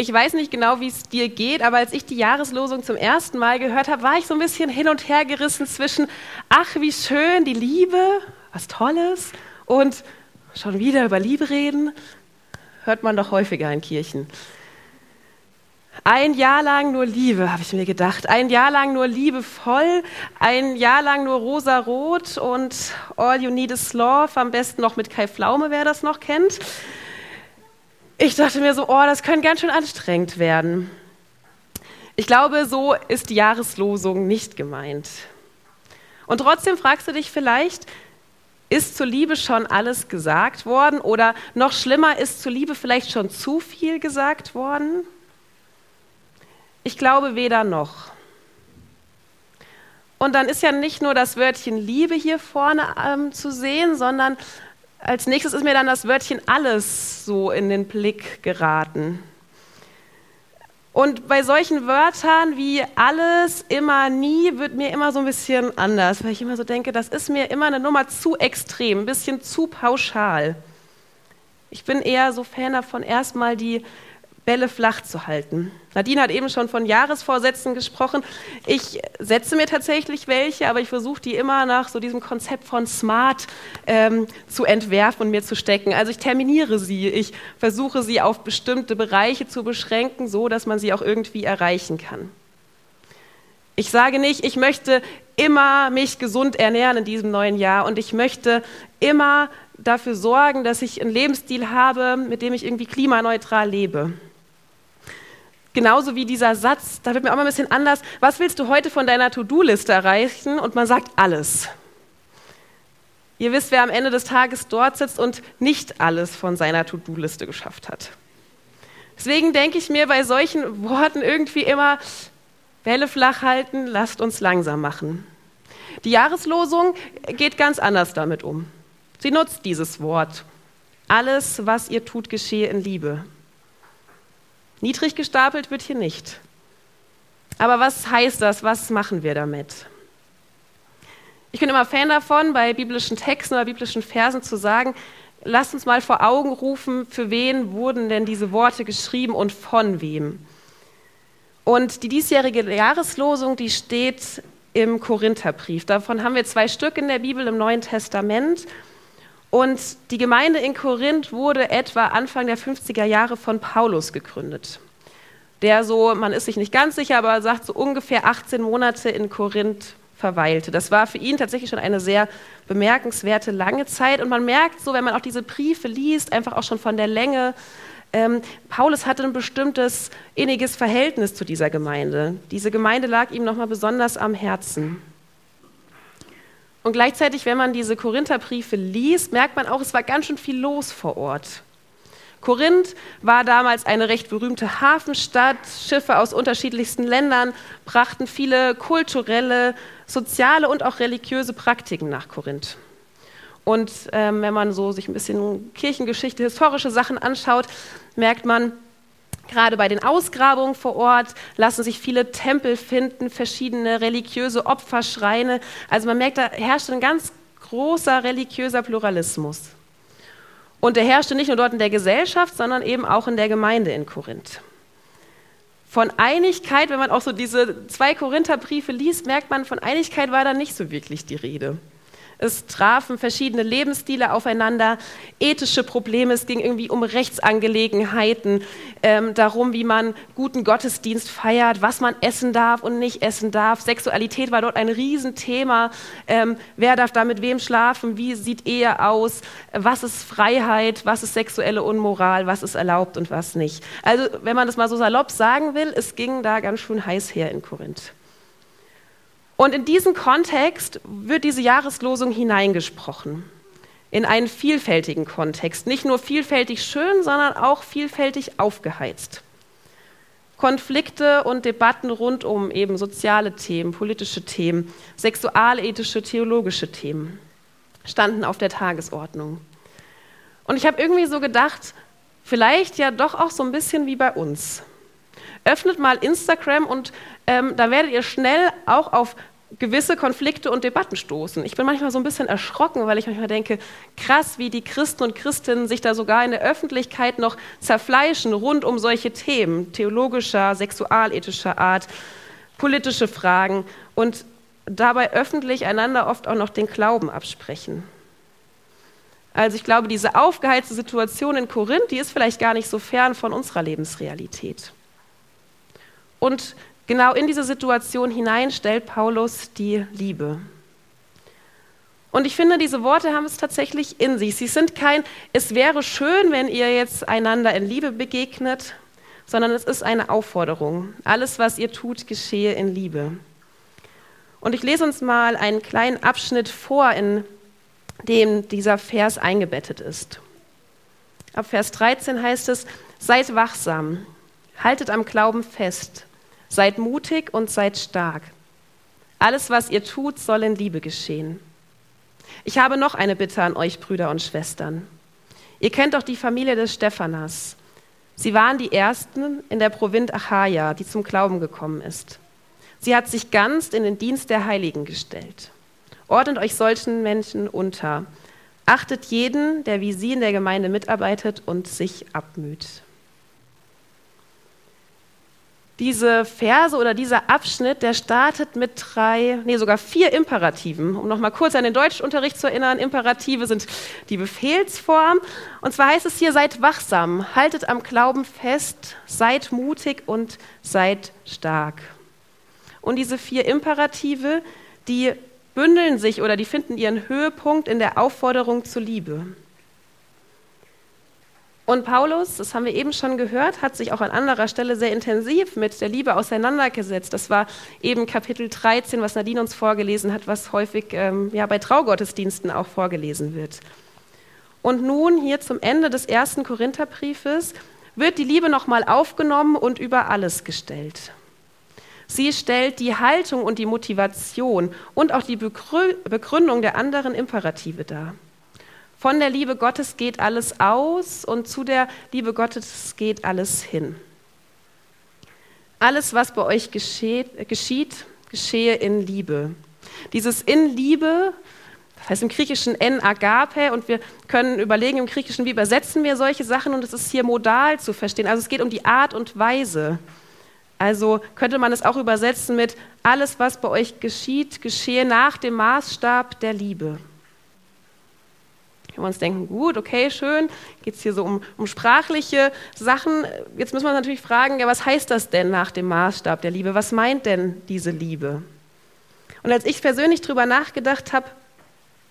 ich weiß nicht genau, wie es dir geht, aber als ich die Jahreslosung zum ersten Mal gehört habe, war ich so ein bisschen hin und her gerissen zwischen, ach, wie schön, die Liebe, was Tolles, und schon wieder über Liebe reden, hört man doch häufiger in Kirchen. Ein Jahr lang nur Liebe, habe ich mir gedacht. Ein Jahr lang nur liebevoll, ein Jahr lang nur rosa-rot und All You Need is Love, am besten noch mit Kai Pflaume, wer das noch kennt. Ich dachte mir so, oh, das könnte ganz schön anstrengend werden. Ich glaube, so ist die Jahreslosung nicht gemeint. Und trotzdem fragst du dich vielleicht, ist zur Liebe schon alles gesagt worden oder noch schlimmer, ist zur Liebe vielleicht schon zu viel gesagt worden? Ich glaube weder noch. Und dann ist ja nicht nur das Wörtchen Liebe hier vorne ähm, zu sehen, sondern als nächstes ist mir dann das Wörtchen alles so in den Blick geraten. Und bei solchen Wörtern wie alles, immer, nie, wird mir immer so ein bisschen anders, weil ich immer so denke, das ist mir immer eine Nummer zu extrem, ein bisschen zu pauschal. Ich bin eher so Fan davon, erstmal die Bälle flach zu halten. Nadine hat eben schon von Jahresvorsätzen gesprochen. Ich setze mir tatsächlich welche, aber ich versuche die immer nach so diesem Konzept von Smart ähm, zu entwerfen und mir zu stecken. Also ich terminiere sie, ich versuche sie auf bestimmte Bereiche zu beschränken, so dass man sie auch irgendwie erreichen kann. Ich sage nicht, ich möchte immer mich gesund ernähren in diesem neuen Jahr und ich möchte immer dafür sorgen, dass ich einen Lebensstil habe, mit dem ich irgendwie klimaneutral lebe. Genauso wie dieser Satz, da wird mir auch mal ein bisschen anders. Was willst du heute von deiner To-Do-Liste erreichen? Und man sagt alles. Ihr wisst, wer am Ende des Tages dort sitzt und nicht alles von seiner To-Do-Liste geschafft hat. Deswegen denke ich mir bei solchen Worten irgendwie immer, Welle flach halten, lasst uns langsam machen. Die Jahreslosung geht ganz anders damit um. Sie nutzt dieses Wort. Alles, was ihr tut, geschehe in Liebe. Niedrig gestapelt wird hier nicht. Aber was heißt das? Was machen wir damit? Ich bin immer Fan davon, bei biblischen Texten oder biblischen Versen zu sagen, lasst uns mal vor Augen rufen, für wen wurden denn diese Worte geschrieben und von wem. Und die diesjährige Jahreslosung, die steht im Korintherbrief. Davon haben wir zwei Stück in der Bibel im Neuen Testament. Und die Gemeinde in Korinth wurde etwa Anfang der 50er Jahre von Paulus gegründet. Der so, man ist sich nicht ganz sicher, aber sagt so ungefähr 18 Monate in Korinth verweilte. Das war für ihn tatsächlich schon eine sehr bemerkenswerte lange Zeit. Und man merkt so, wenn man auch diese Briefe liest, einfach auch schon von der Länge, ähm, Paulus hatte ein bestimmtes inniges Verhältnis zu dieser Gemeinde. Diese Gemeinde lag ihm nochmal besonders am Herzen. Und gleichzeitig, wenn man diese Korintherbriefe liest, merkt man auch, es war ganz schön viel los vor Ort. Korinth war damals eine recht berühmte Hafenstadt. Schiffe aus unterschiedlichsten Ländern brachten viele kulturelle, soziale und auch religiöse Praktiken nach Korinth. Und ähm, wenn man so sich ein bisschen Kirchengeschichte, historische Sachen anschaut, merkt man, Gerade bei den Ausgrabungen vor Ort lassen sich viele Tempel finden, verschiedene religiöse Opferschreine. Also man merkt, da herrscht ein ganz großer religiöser Pluralismus. Und der herrschte nicht nur dort in der Gesellschaft, sondern eben auch in der Gemeinde in Korinth. Von Einigkeit, wenn man auch so diese zwei Korintherbriefe liest, merkt man, von Einigkeit war da nicht so wirklich die Rede. Es trafen verschiedene Lebensstile aufeinander, ethische Probleme, es ging irgendwie um Rechtsangelegenheiten, ähm, darum, wie man guten Gottesdienst feiert, was man essen darf und nicht essen darf. Sexualität war dort ein Riesenthema. Ähm, wer darf da mit wem schlafen? Wie sieht Ehe aus? Was ist Freiheit? Was ist sexuelle Unmoral? Was ist erlaubt und was nicht? Also, wenn man das mal so salopp sagen will, es ging da ganz schön heiß her in Korinth. Und in diesen Kontext wird diese Jahreslosung hineingesprochen. In einen vielfältigen Kontext. Nicht nur vielfältig schön, sondern auch vielfältig aufgeheizt. Konflikte und Debatten rund um eben soziale Themen, politische Themen, sexualethische, theologische Themen standen auf der Tagesordnung. Und ich habe irgendwie so gedacht, vielleicht ja doch auch so ein bisschen wie bei uns. Öffnet mal Instagram und ähm, da werdet ihr schnell auch auf gewisse Konflikte und Debatten stoßen. Ich bin manchmal so ein bisschen erschrocken, weil ich manchmal denke, krass, wie die Christen und Christinnen sich da sogar in der Öffentlichkeit noch zerfleischen rund um solche Themen, theologischer, sexualethischer Art, politische Fragen und dabei öffentlich einander oft auch noch den Glauben absprechen. Also ich glaube, diese aufgeheizte Situation in Korinth, die ist vielleicht gar nicht so fern von unserer Lebensrealität. Und genau in diese Situation hinein stellt Paulus die Liebe. Und ich finde, diese Worte haben es tatsächlich in sich. Sie sind kein, es wäre schön, wenn ihr jetzt einander in Liebe begegnet, sondern es ist eine Aufforderung. Alles, was ihr tut, geschehe in Liebe. Und ich lese uns mal einen kleinen Abschnitt vor, in dem dieser Vers eingebettet ist. Ab Vers 13 heißt es, seid wachsam, haltet am Glauben fest, seid mutig und seid stark. Alles, was ihr tut, soll in Liebe geschehen. Ich habe noch eine Bitte an euch, Brüder und Schwestern. Ihr kennt doch die Familie des Stephanas. Sie waren die Ersten in der Provinz Achaia, die zum Glauben gekommen ist. Sie hat sich ganz in den Dienst der Heiligen gestellt. Ordnet euch solchen Menschen unter. Achtet jeden, der wie sie in der Gemeinde mitarbeitet und sich abmüht. Diese Verse oder dieser Abschnitt, der startet mit drei, nee, sogar vier Imperativen. Um nochmal kurz an den Deutschunterricht zu erinnern, Imperative sind die Befehlsform. Und zwar heißt es hier, seid wachsam, haltet am Glauben fest, seid mutig und seid stark. Und diese vier Imperative, die bündeln sich oder die finden ihren Höhepunkt in der Aufforderung zur Liebe. Und Paulus, das haben wir eben schon gehört, hat sich auch an anderer Stelle sehr intensiv mit der Liebe auseinandergesetzt. Das war eben Kapitel 13, was Nadine uns vorgelesen hat, was häufig ähm, ja, bei Traugottesdiensten auch vorgelesen wird. Und nun hier zum Ende des ersten Korintherbriefes wird die Liebe nochmal aufgenommen und über alles gestellt. Sie stellt die Haltung und die Motivation und auch die Begründung der anderen Imperative dar. Von der Liebe Gottes geht alles aus und zu der Liebe Gottes geht alles hin. Alles, was bei euch geschieht, geschieht geschehe in Liebe. Dieses in Liebe, das heißt im Griechischen en agape, und wir können überlegen im Griechischen, wie übersetzen wir solche Sachen, und es ist hier modal zu verstehen. Also es geht um die Art und Weise. Also könnte man es auch übersetzen mit, alles, was bei euch geschieht, geschehe nach dem Maßstab der Liebe. Können wir uns denken, gut, okay, schön, geht es hier so um, um sprachliche Sachen. Jetzt müssen wir uns natürlich fragen, ja, was heißt das denn nach dem Maßstab der Liebe? Was meint denn diese Liebe? Und als ich persönlich darüber nachgedacht habe,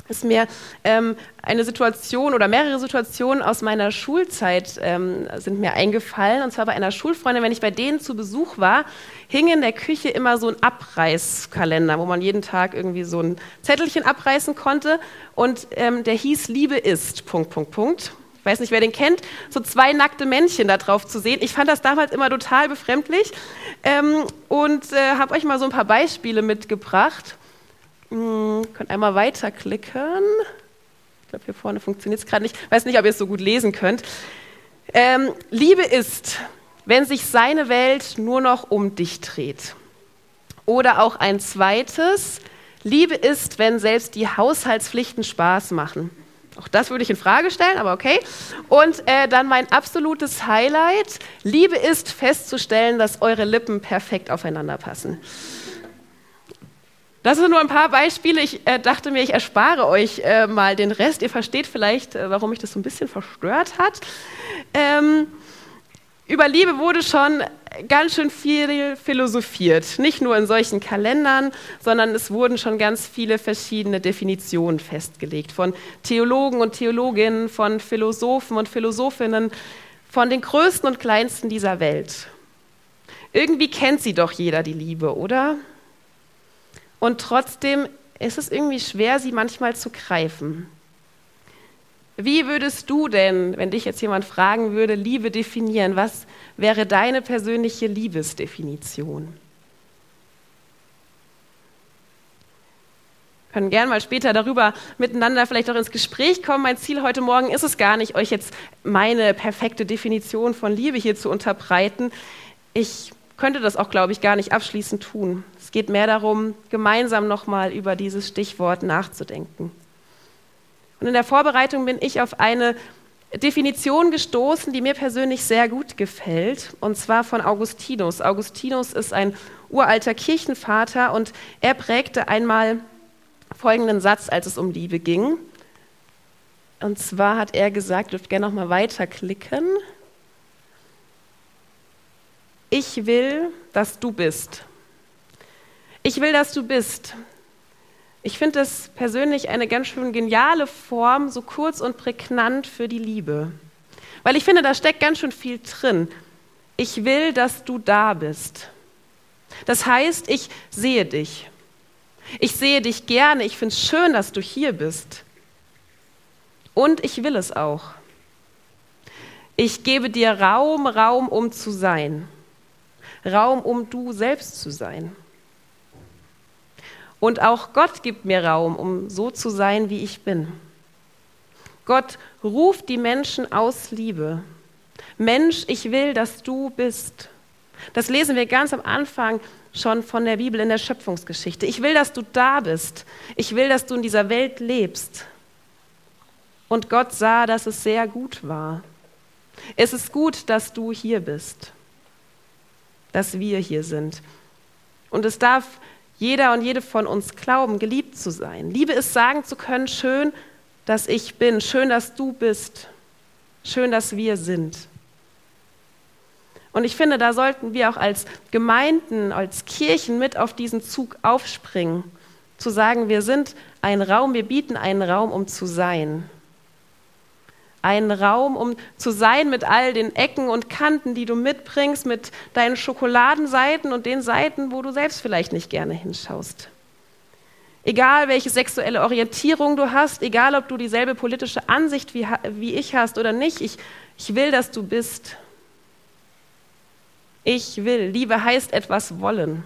ist mir ähm, eine Situation oder mehrere Situationen aus meiner Schulzeit ähm, sind mir eingefallen. Und zwar bei einer Schulfreundin, wenn ich bei denen zu Besuch war, hing in der Küche immer so ein Abreißkalender, wo man jeden Tag irgendwie so ein Zettelchen abreißen konnte. Und ähm, der hieß Liebe ist, Punkt, Punkt, Punkt. Ich weiß nicht, wer den kennt, so zwei nackte Männchen da drauf zu sehen. Ich fand das damals immer total befremdlich ähm, und äh, habe euch mal so ein paar Beispiele mitgebracht. Hm, könnt einmal weiterklicken. Ich glaube, hier vorne funktioniert es gerade nicht. Ich weiß nicht, ob ihr es so gut lesen könnt. Ähm, Liebe ist, wenn sich seine Welt nur noch um dich dreht. Oder auch ein zweites, Liebe ist, wenn selbst die Haushaltspflichten Spaß machen. Auch das würde ich in Frage stellen, aber okay. Und äh, dann mein absolutes Highlight: Liebe ist festzustellen, dass eure Lippen perfekt aufeinander passen. Das sind nur ein paar Beispiele. Ich äh, dachte mir, ich erspare euch äh, mal den Rest. Ihr versteht vielleicht, äh, warum mich das so ein bisschen verstört hat. Ähm, über Liebe wurde schon ganz schön viel philosophiert. Nicht nur in solchen Kalendern, sondern es wurden schon ganz viele verschiedene Definitionen festgelegt. Von Theologen und Theologinnen, von Philosophen und Philosophinnen, von den Größten und Kleinsten dieser Welt. Irgendwie kennt sie doch jeder die Liebe, oder? Und trotzdem ist es irgendwie schwer, sie manchmal zu greifen. Wie würdest du denn, wenn dich jetzt jemand fragen würde, Liebe definieren? Was wäre deine persönliche Liebesdefinition? Wir können gerne mal später darüber miteinander vielleicht auch ins Gespräch kommen. Mein Ziel heute Morgen ist es gar nicht, euch jetzt meine perfekte Definition von Liebe hier zu unterbreiten. Ich könnte das auch, glaube ich, gar nicht abschließend tun. Es geht mehr darum, gemeinsam nochmal über dieses Stichwort nachzudenken. Und in der Vorbereitung bin ich auf eine Definition gestoßen, die mir persönlich sehr gut gefällt, und zwar von Augustinus. Augustinus ist ein uralter Kirchenvater und er prägte einmal folgenden Satz, als es um Liebe ging. Und zwar hat er gesagt, dürft gerne noch mal weiterklicken. Ich will, dass du bist. Ich will, dass du bist. Ich finde das persönlich eine ganz schön geniale Form, so kurz und prägnant für die Liebe. Weil ich finde, da steckt ganz schön viel drin. Ich will, dass du da bist. Das heißt, ich sehe dich. Ich sehe dich gerne. Ich finde es schön, dass du hier bist. Und ich will es auch. Ich gebe dir Raum, Raum, um zu sein. Raum, um du selbst zu sein. Und auch Gott gibt mir Raum, um so zu sein, wie ich bin. Gott ruft die Menschen aus Liebe. Mensch, ich will, dass du bist. Das lesen wir ganz am Anfang schon von der Bibel in der Schöpfungsgeschichte. Ich will, dass du da bist. Ich will, dass du in dieser Welt lebst. Und Gott sah, dass es sehr gut war. Es ist gut, dass du hier bist, dass wir hier sind. Und es darf jeder und jede von uns glauben, geliebt zu sein. Liebe ist sagen zu können, schön, dass ich bin, schön, dass du bist, schön, dass wir sind. Und ich finde, da sollten wir auch als Gemeinden, als Kirchen mit auf diesen Zug aufspringen, zu sagen, wir sind ein Raum, wir bieten einen Raum, um zu sein. Einen Raum, um zu sein mit all den Ecken und Kanten, die du mitbringst, mit deinen Schokoladenseiten und den Seiten, wo du selbst vielleicht nicht gerne hinschaust. Egal, welche sexuelle Orientierung du hast, egal, ob du dieselbe politische Ansicht wie, wie ich hast oder nicht, ich, ich will, dass du bist. Ich will. Liebe heißt etwas wollen.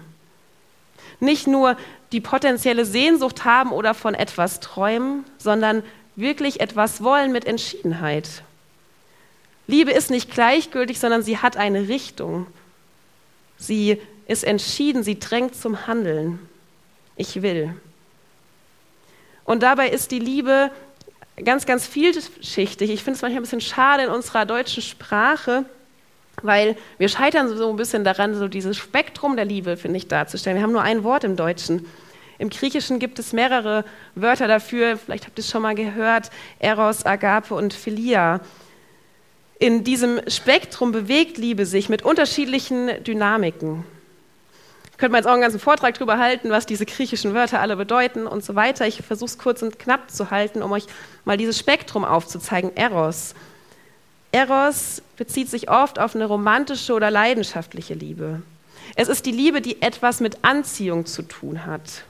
Nicht nur die potenzielle Sehnsucht haben oder von etwas träumen, sondern wirklich etwas wollen mit Entschiedenheit. Liebe ist nicht gleichgültig, sondern sie hat eine Richtung. Sie ist entschieden, sie drängt zum Handeln. Ich will. Und dabei ist die Liebe ganz, ganz vielschichtig. Ich finde es manchmal ein bisschen schade in unserer deutschen Sprache, weil wir scheitern so ein bisschen daran, so dieses Spektrum der Liebe, finde ich, darzustellen. Wir haben nur ein Wort im Deutschen. Im Griechischen gibt es mehrere Wörter dafür, vielleicht habt ihr es schon mal gehört, Eros, Agape und Philia. In diesem Spektrum bewegt Liebe sich mit unterschiedlichen Dynamiken. Könnte man jetzt auch einen ganzen Vortrag darüber halten, was diese griechischen Wörter alle bedeuten und so weiter. Ich versuche es kurz und knapp zu halten, um euch mal dieses Spektrum aufzuzeigen. Eros. Eros bezieht sich oft auf eine romantische oder leidenschaftliche Liebe. Es ist die Liebe, die etwas mit Anziehung zu tun hat.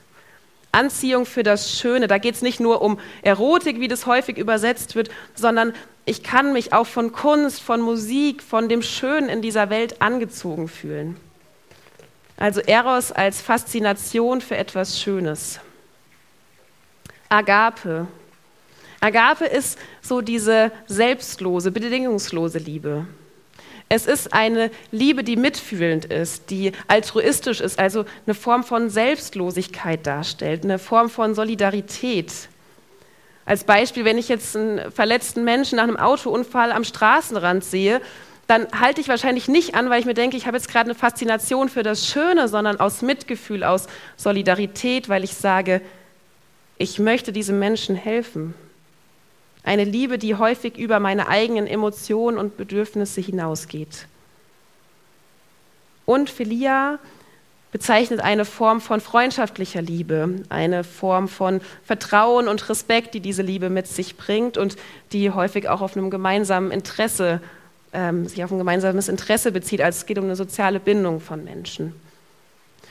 Anziehung für das Schöne. Da geht es nicht nur um Erotik, wie das häufig übersetzt wird, sondern ich kann mich auch von Kunst, von Musik, von dem Schönen in dieser Welt angezogen fühlen. Also Eros als Faszination für etwas Schönes. Agape. Agape ist so diese selbstlose, bedingungslose Liebe. Es ist eine Liebe, die mitfühlend ist, die altruistisch ist, also eine Form von Selbstlosigkeit darstellt, eine Form von Solidarität. Als Beispiel, wenn ich jetzt einen verletzten Menschen nach einem Autounfall am Straßenrand sehe, dann halte ich wahrscheinlich nicht an, weil ich mir denke, ich habe jetzt gerade eine Faszination für das Schöne, sondern aus Mitgefühl, aus Solidarität, weil ich sage, ich möchte diesem Menschen helfen. Eine Liebe, die häufig über meine eigenen Emotionen und Bedürfnisse hinausgeht. Und Philia bezeichnet eine Form von freundschaftlicher Liebe, eine Form von Vertrauen und Respekt, die diese Liebe mit sich bringt und die häufig auch auf einem gemeinsamen Interesse, ähm, sich auf ein gemeinsames Interesse bezieht, als es geht um eine soziale Bindung von Menschen.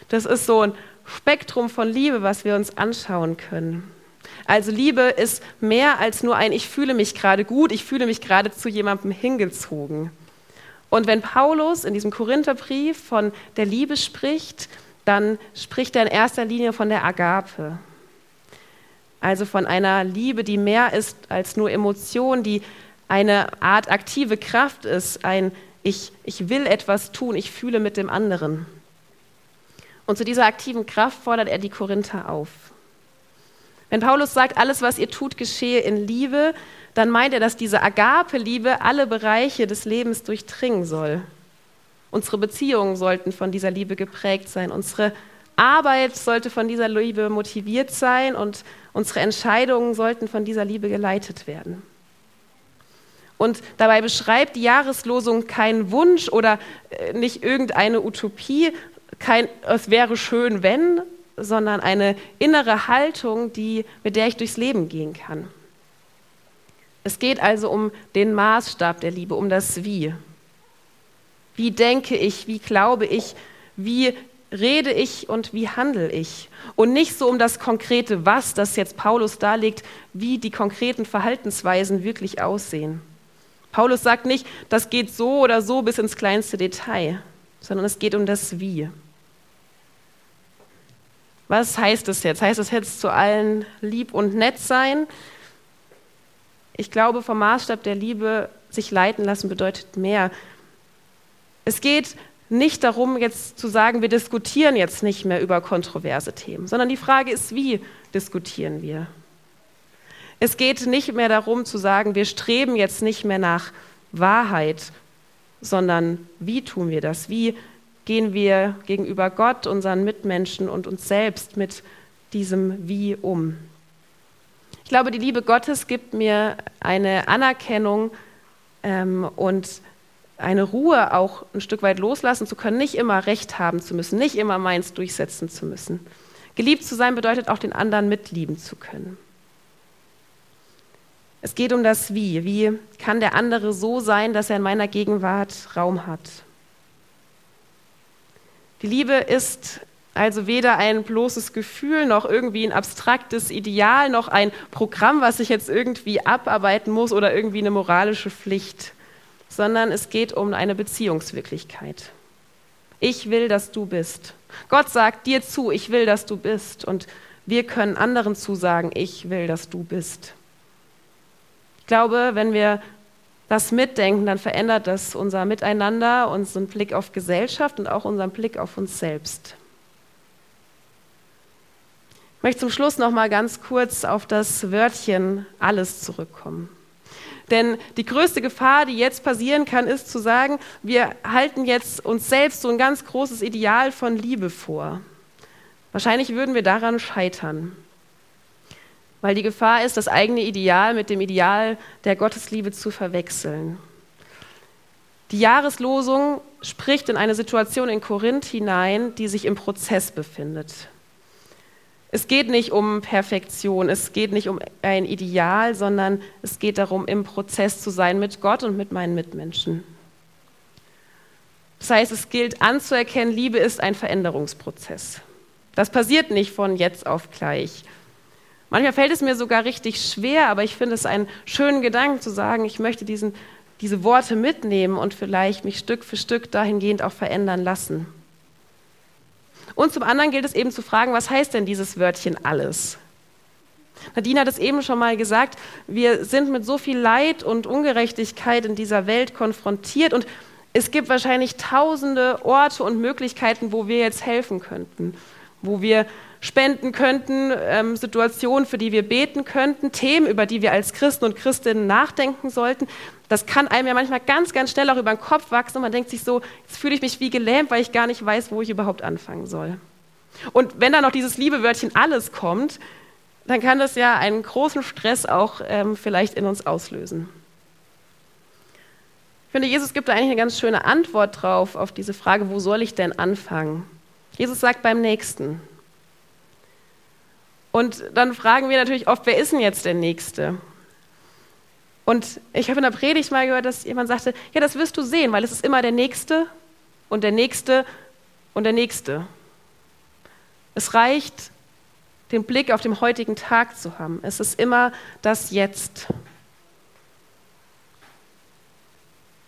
Das ist so ein Spektrum von Liebe, was wir uns anschauen können. Also Liebe ist mehr als nur ein Ich fühle mich gerade gut, ich fühle mich gerade zu jemandem hingezogen. Und wenn Paulus in diesem Korintherbrief von der Liebe spricht, dann spricht er in erster Linie von der Agape. Also von einer Liebe, die mehr ist als nur Emotion, die eine Art aktive Kraft ist, ein ich, ich will etwas tun, ich fühle mit dem anderen. Und zu dieser aktiven Kraft fordert er die Korinther auf. Wenn Paulus sagt, alles, was ihr tut, geschehe in Liebe, dann meint er, dass diese Agape-Liebe alle Bereiche des Lebens durchdringen soll. Unsere Beziehungen sollten von dieser Liebe geprägt sein. Unsere Arbeit sollte von dieser Liebe motiviert sein und unsere Entscheidungen sollten von dieser Liebe geleitet werden. Und dabei beschreibt die Jahreslosung keinen Wunsch oder äh, nicht irgendeine Utopie, kein es wäre schön, wenn, sondern eine innere Haltung, die, mit der ich durchs Leben gehen kann. Es geht also um den Maßstab der Liebe, um das Wie. Wie denke ich, wie glaube ich, wie rede ich und wie handle ich? Und nicht so um das konkrete Was, das jetzt Paulus darlegt, wie die konkreten Verhaltensweisen wirklich aussehen. Paulus sagt nicht, das geht so oder so bis ins kleinste Detail, sondern es geht um das Wie. Was heißt es jetzt? Heißt es jetzt zu allen lieb und nett sein? Ich glaube, vom Maßstab der Liebe sich leiten lassen bedeutet mehr. Es geht nicht darum, jetzt zu sagen, wir diskutieren jetzt nicht mehr über kontroverse Themen, sondern die Frage ist, wie diskutieren wir? Es geht nicht mehr darum zu sagen, wir streben jetzt nicht mehr nach Wahrheit, sondern wie tun wir das? Wie gehen wir gegenüber Gott, unseren Mitmenschen und uns selbst mit diesem Wie um? Ich glaube, die Liebe Gottes gibt mir eine Anerkennung ähm, und eine Ruhe, auch ein Stück weit loslassen zu können, nicht immer Recht haben zu müssen, nicht immer meins durchsetzen zu müssen. Geliebt zu sein bedeutet auch den anderen mitlieben zu können. Es geht um das Wie. Wie kann der andere so sein, dass er in meiner Gegenwart Raum hat? Die Liebe ist also weder ein bloßes Gefühl noch irgendwie ein abstraktes Ideal noch ein Programm, was ich jetzt irgendwie abarbeiten muss oder irgendwie eine moralische Pflicht, sondern es geht um eine Beziehungswirklichkeit. Ich will, dass du bist. Gott sagt dir zu, ich will, dass du bist. Und wir können anderen zusagen, ich will, dass du bist. Ich glaube, wenn wir das mitdenken, dann verändert das unser Miteinander, unseren Blick auf Gesellschaft und auch unseren Blick auf uns selbst. Ich möchte zum Schluss noch mal ganz kurz auf das Wörtchen alles zurückkommen. Denn die größte Gefahr, die jetzt passieren kann, ist zu sagen, wir halten jetzt uns selbst so ein ganz großes Ideal von Liebe vor. Wahrscheinlich würden wir daran scheitern. Weil die Gefahr ist, das eigene Ideal mit dem Ideal der Gottesliebe zu verwechseln. Die Jahreslosung spricht in eine Situation in Korinth hinein, die sich im Prozess befindet. Es geht nicht um Perfektion, es geht nicht um ein Ideal, sondern es geht darum, im Prozess zu sein mit Gott und mit meinen Mitmenschen. Das heißt, es gilt anzuerkennen, Liebe ist ein Veränderungsprozess. Das passiert nicht von jetzt auf gleich. Manchmal fällt es mir sogar richtig schwer, aber ich finde es einen schönen Gedanken zu sagen, ich möchte diesen, diese Worte mitnehmen und vielleicht mich Stück für Stück dahingehend auch verändern lassen. Und zum anderen gilt es eben zu fragen, was heißt denn dieses Wörtchen alles? Nadine hat es eben schon mal gesagt, wir sind mit so viel Leid und Ungerechtigkeit in dieser Welt konfrontiert und es gibt wahrscheinlich tausende Orte und Möglichkeiten, wo wir jetzt helfen könnten, wo wir spenden könnten, ähm, Situationen, für die wir beten könnten, Themen, über die wir als Christen und Christinnen nachdenken sollten. Das kann einem ja manchmal ganz, ganz schnell auch über den Kopf wachsen und man denkt sich so, jetzt fühle ich mich wie gelähmt, weil ich gar nicht weiß, wo ich überhaupt anfangen soll. Und wenn dann noch dieses liebe Wörtchen alles kommt, dann kann das ja einen großen Stress auch ähm, vielleicht in uns auslösen. Ich finde, Jesus gibt da eigentlich eine ganz schöne Antwort drauf auf diese Frage, wo soll ich denn anfangen? Jesus sagt beim Nächsten. Und dann fragen wir natürlich oft, wer ist denn jetzt der Nächste? Und ich habe in der Predigt mal gehört, dass jemand sagte, ja, das wirst du sehen, weil es ist immer der Nächste und der Nächste und der Nächste. Es reicht, den Blick auf den heutigen Tag zu haben. Es ist immer das Jetzt.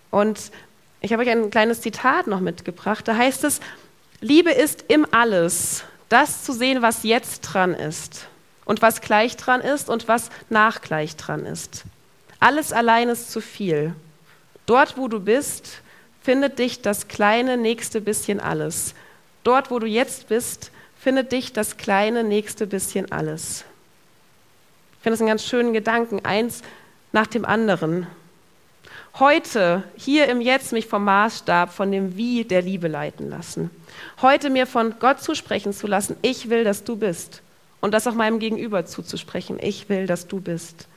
Und ich habe euch ein kleines Zitat noch mitgebracht. Da heißt es, Liebe ist im Alles das zu sehen, was jetzt dran ist und was gleich dran ist und was nachgleich dran ist. Alles allein ist zu viel. Dort, wo du bist, findet dich das kleine nächste bisschen alles. Dort, wo du jetzt bist, findet dich das kleine nächste bisschen alles. Ich finde das einen ganz schönen Gedanken, eins nach dem anderen. Heute, hier im Jetzt, mich vom Maßstab, von dem Wie der Liebe leiten lassen. Heute mir von Gott zusprechen zu lassen, ich will, dass du bist. Und das auch meinem Gegenüber zuzusprechen, ich will, dass du bist.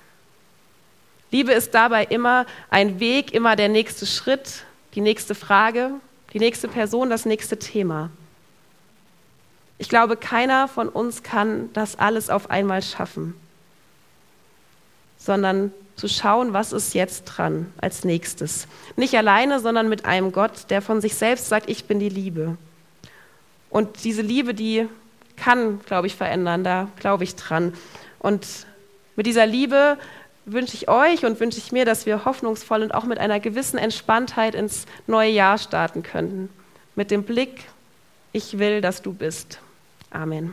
Liebe ist dabei immer ein Weg, immer der nächste Schritt, die nächste Frage, die nächste Person, das nächste Thema. Ich glaube, keiner von uns kann das alles auf einmal schaffen, sondern zu schauen, was ist jetzt dran als nächstes. Nicht alleine, sondern mit einem Gott, der von sich selbst sagt, ich bin die Liebe. Und diese Liebe, die kann, glaube ich, verändern, da glaube ich dran. Und mit dieser Liebe wünsche ich euch und wünsche ich mir, dass wir hoffnungsvoll und auch mit einer gewissen Entspanntheit ins neue Jahr starten könnten. Mit dem Blick, ich will, dass du bist. Amen.